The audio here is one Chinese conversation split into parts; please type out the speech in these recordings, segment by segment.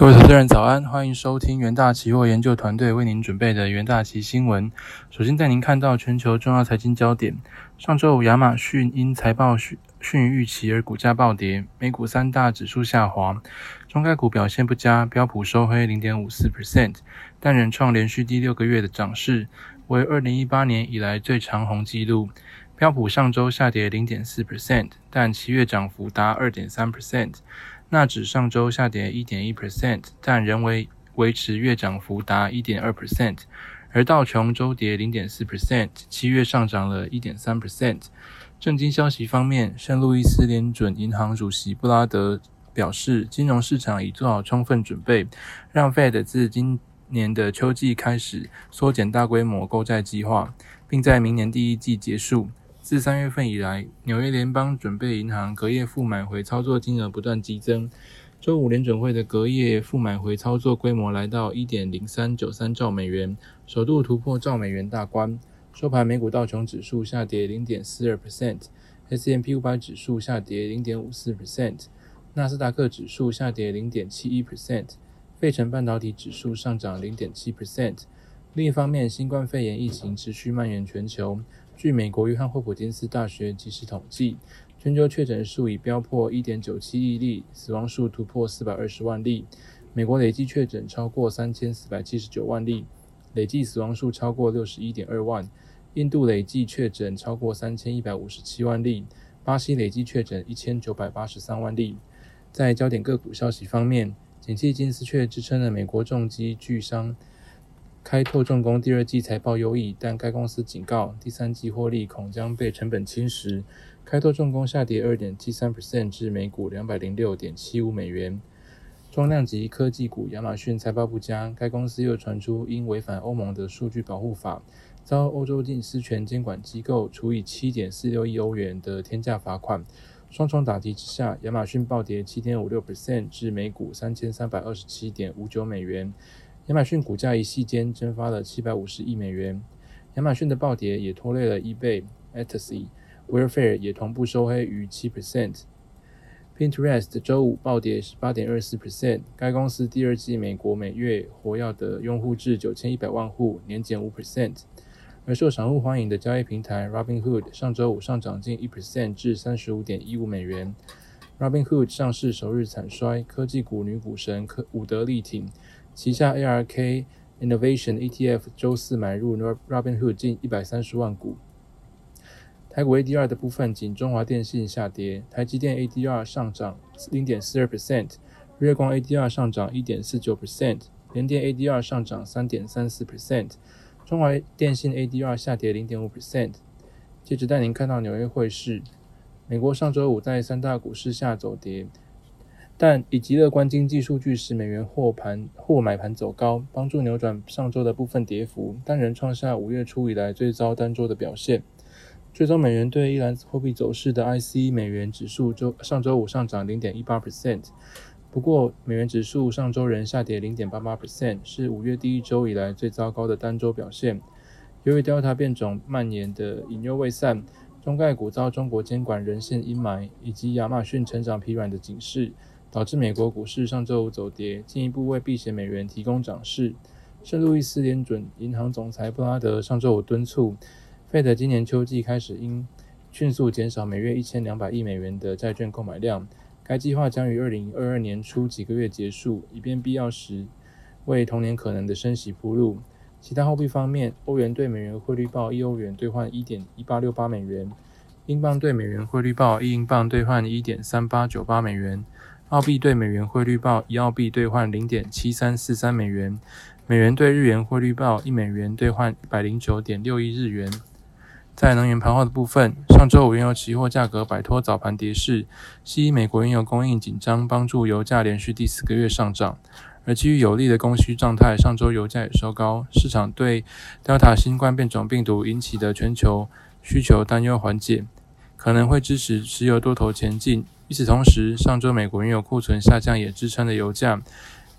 各位投资人早安，欢迎收听元大期货研究团队为您准备的元大期新闻。首先带您看到全球重要财经焦点。上周五，亚马逊因财报逊逊于预期而股价暴跌，美股三大指数下滑，中概股表现不佳，标普收黑零点五四 percent，但仍创连续第六个月的涨势，为二零一八年以来最长红纪录。标普上周下跌零点四 percent，但七月涨幅达二点三 percent。纳指上周下跌一点一 percent，但仍为维持月涨幅达一点二 percent，而道琼周跌零点四 percent，七月上涨了一点三 percent。正经消息方面，圣路易斯联准银行主席布拉德表示，金融市场已做好充分准备，让 Fed 自今年的秋季开始缩减大规模购债计划，并在明年第一季结束。自三月份以来，纽约联邦准备银行隔夜负买回操作金额不断激增。周五联准会的隔夜负买回操作规模来到一点零三九三兆美元，首度突破兆美元大关。收盘，美股道琼指数下跌零点四二 percent，S M P 五百指数下跌零点五四 percent，纳斯达克指数下跌零点七一 percent，费城半导体指数上涨零点七 percent。另一方面，新冠肺炎疫情持续蔓延全球。据美国约翰霍普金斯大学及时统计，全球确诊数已飙破1.97亿例，死亡数突破420万例。美国累计确诊超过3479万例，累计死亡数超过61.2万。印度累计确诊超过3157万例，巴西累计确诊1983万例。在焦点个股消息方面，景气金丝雀支撑了美国重机巨商。开拓重工第二季财报优异，但该公司警告，第三季获利恐将被成本侵蚀。开拓重工下跌二点七三 percent 至每股两百零六点七五美元。中量级科技股亚马逊财报不佳，该公司又传出因违反欧盟的数据保护法，遭欧洲隐私权监管机构处以七点四六亿欧元的天价罚款。双重打击之下，亚马逊暴跌七点五六 percent 至每股三千三百二十七点五九美元。亚马逊股价一夕间蒸发了七百五十亿美元。亚马逊的暴跌也拖累了 eBay、a t s y Wayfair 也同步收黑逾七 percent。Pinterest 周五暴跌十八点二四 percent。该公司第二季美国每月活跃的用户至九千一百万户，年减五 percent。而受散户欢迎的交易平台 Robinhood 上周五上涨近一 percent 至三十五点一五美元。Robinhood 上市首日惨衰，科技股女股神科伍德力挺。旗下 ARK Innovation ETF 周四买入 Robinhood 近一百三十万股。台股 ADR 的部分，仅中华电信下跌，台积电 ADR 上涨零点四二 percent，日光 ADR 上涨一点四九 percent，联电 ADR 上涨三点三四 percent，中华电信 ADR 下跌零点五 percent。接着带您看到纽约汇市，美国上周五在三大股市下走跌。但以及乐观经济数据使美元货盘或买盘走高，帮助扭转上周的部分跌幅，但仍创下五月初以来最糟单周的表现。最终美元对一篮子货币走势的 IC 美元指数周上周五上涨零点一八 percent，不过美元指数上周仍下跌零点八八 percent，是五月第一周以来最糟糕的单周表现。由于 Delta 变种蔓延的隐忧未散，中概股遭中国监管仍现阴霾，以及亚马逊成长疲软的警示。导致美国股市上周五走跌，进一步为避险美元提供涨势。圣路易斯联准银行总裁布拉德上周五敦促，费德今年秋季开始应迅速减少每月一千两百亿美元的债券购买量。该计划将于二零二二年初几个月结束，以便必要时为同年可能的升息铺路。其他货币方面，欧元对美元汇率报一欧元兑换一点一八六八美元，英镑对美元汇率报一英镑兑换一点三八九八美元。澳币对美元汇率报一澳币兑换零点七三四三美元，美元对日元汇率报一美元兑换一百零九点六一日元。在能源盘后的部分，上周五原油期货价格摆脱早盘跌势，西美国原油供应紧张帮助油价连续第四个月上涨，而基于有利的供需状态，上周油价也收高。市场对 Delta 新冠变种病毒引起的全球需求担忧缓解，可能会支持石油多头前进。与此同时，上周美国原油库存下降也支撑了油价，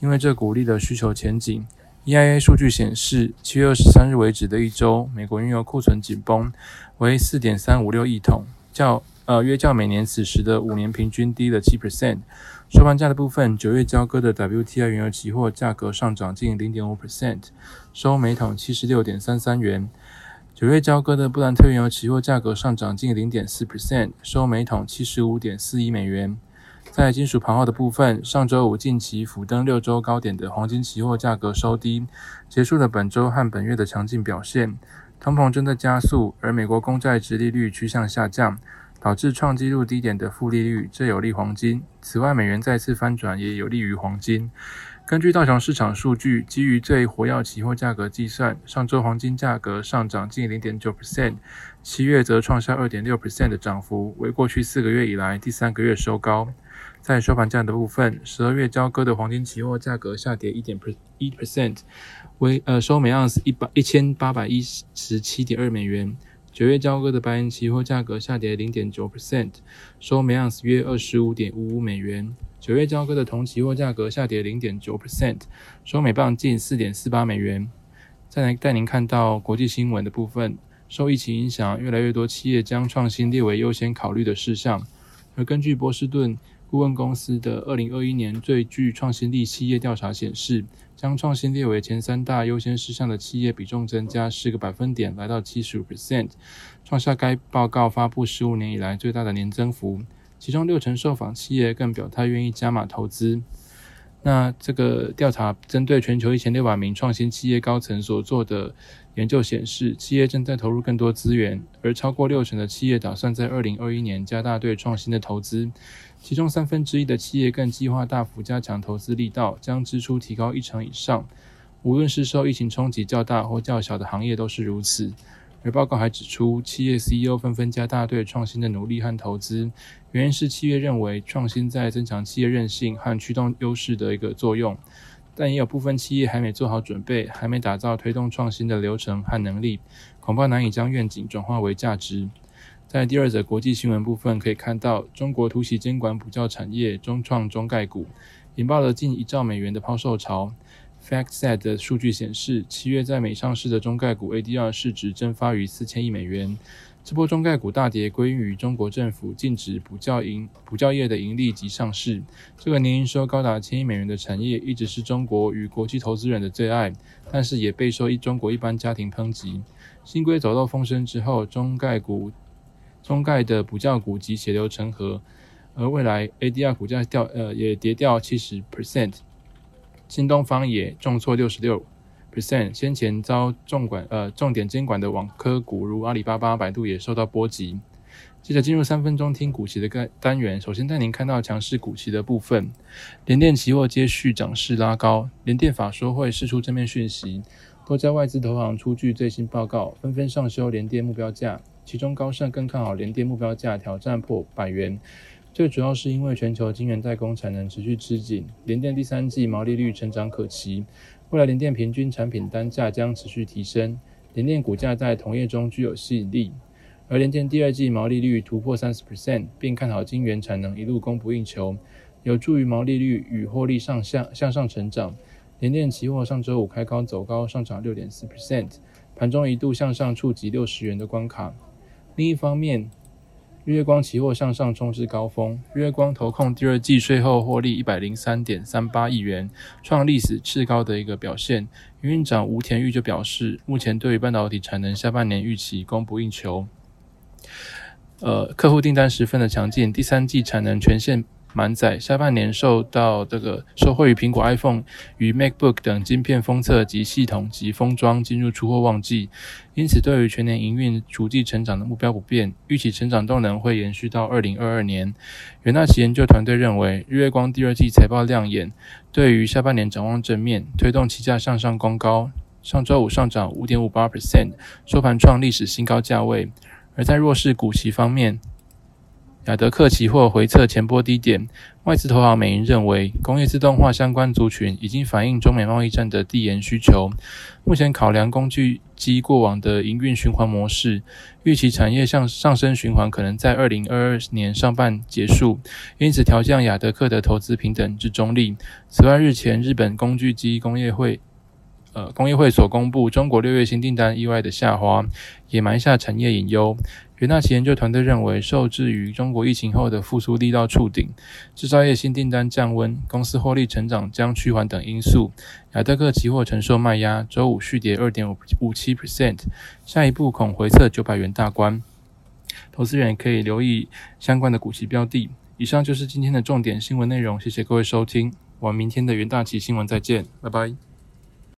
因为这鼓励了需求前景。EIA 数据显示，七月二十三日为止的一周，美国原油库存紧绷为四点三五六亿桶，较呃约较每年此时的五年平均低了七 percent。收盘价的部分，九月交割的 WTI 原油期货价格上涨近零点五 percent，收每桶七十六点三三元。九月交割的布兰特原油期货价格上涨近零点四 percent，收每桶七十五点四一美元。在金属盘后的部分，上周五近期辅登六周高点的黄金期货价格收低，结束了本周和本月的强劲表现。通膨正在加速，而美国公债值利率趋向下降。导致创纪录低点的负利率，这有利黄金。此外，美元再次翻转也有利于黄金。根据道琼市场数据，基于最活跃期货价格计算，上周黄金价格上涨近零点九 percent，七月则创下二点六 percent 的涨幅，为过去四个月以来第三个月收高。在收盘价的部分，十二月交割的黄金期货价格下跌一点一 percent，为呃收每盎司一百一千八百一十七点二美元。九月交割的白银期货价格下跌零点九 percent，收每盎司约二十五点五五美元。九月交割的铜期货价格下跌零点九 percent，收每磅近四点四八美元。再来带您看到国际新闻的部分，受疫情影响，越来越多企业将创新列为优先考虑的事项。而根据波士顿顾问公司的二零二一年最具创新力企业调查显示，将创新列为前三大优先事项的企业比重增加四个百分点，来到七十五 percent，创下该报告发布十五年以来最大的年增幅。其中六成受访企业更表态愿意加码投资。那这个调查针对全球一千六百名创新企业高层所做的研究显示，企业正在投入更多资源，而超过六成的企业打算在二零二一年加大对创新的投资。其中三分之一的企业更计划大幅加强投资力道，将支出提高一成以上。无论是受疫情冲击较大或较小的行业都是如此。而报告还指出，企业 CEO 纷纷加大对创新的努力和投资，原因是企业认为创新在增强企业韧性和驱动优势的一个作用。但也有部分企业还没做好准备，还没打造推动创新的流程和能力，恐怕难以将愿景转化为价值。在第二则国际新闻部分，可以看到中国突袭监管补教产业中创中概股，引爆了近一兆美元的抛售潮。FactSet 的数据显示，七月在美上市的中概股 ADR 市值蒸发逾四千亿美元。这波中概股大跌归因于中国政府禁止补教营补教业的盈利及上市。这个年营收高达千亿美元的产业，一直是中国与国际投资人的最爱，但是也备受一中国一般家庭抨击。新规走漏风声之后，中概股。中概的补教股及血流成河，而未来 ADR 股价掉呃也跌掉七十 percent，新东方也重挫六十六 percent，先前遭重管呃重点监管的网科股如阿里巴巴、百度也受到波及。接着进入三分钟听股期的个单元，首先带您看到强势股期的部分，联电期货接续涨势拉高，联电法说会释出正面讯息，多家外资投行出具最新报告，纷纷上修联电目标价。其中高盛更看好联电目标价挑战破百元，最主要是因为全球晶圆代工产能持续吃紧，联电第三季毛利率成长可期，未来联电平均产品单价将持续提升，联电股价在同业中具有吸引力。而联电第二季毛利率突破三十 percent，并看好晶圆产能一路供不应求，有助于毛利率与获利上向向上成长。联电期货上周五开高走高，上涨六点四 percent，盘中一度向上触及六十元的关卡。另一方面，月光期货向上冲至高峰，月光投控第二季税后获利一百零三点三八亿元，创历史次高的一个表现。营运长吴田玉就表示，目前对于半导体产能下半年预期供不应求，呃，客户订单十分的强劲，第三季产能全线。满载，下半年受到这个受惠于苹果 iPhone 与 MacBook 等晶片封测及系统及封装进入出货旺季，因此对于全年营运逐季成长的目标不变，预期成长动能会延续到二零二二年。元大奇研究团队认为，日月光第二季财报亮眼，对于下半年展望正面，推动期价向上攻高。上周五上涨五点五八 percent，收盘创历史新高价位。而在弱势股息方面，亚德克期货回测前波低点，外资投行美银认为，工业自动化相关族群已经反映中美贸易战的递延需求。目前考量工具机过往的营运循环模式，预期产业向上升循环可能在二零二二年上半结束，因此调降亚德克的投资平等至中立。此外，日前日本工具机工业会呃工业会所公布中国六月新订单意外的下滑，也埋下产业隐忧。元大旗研究团队认为，受制于中国疫情后的复苏力道触顶，制造业新订单降温，公司获利成长将趋缓等因素，亚德克期货承受卖压，周五续跌二点五五七 percent，下一步恐回测九百元大关。投资人可以留意相关的股息标的。以上就是今天的重点新闻内容，谢谢各位收听，我们明天的元大旗新闻再见，拜拜。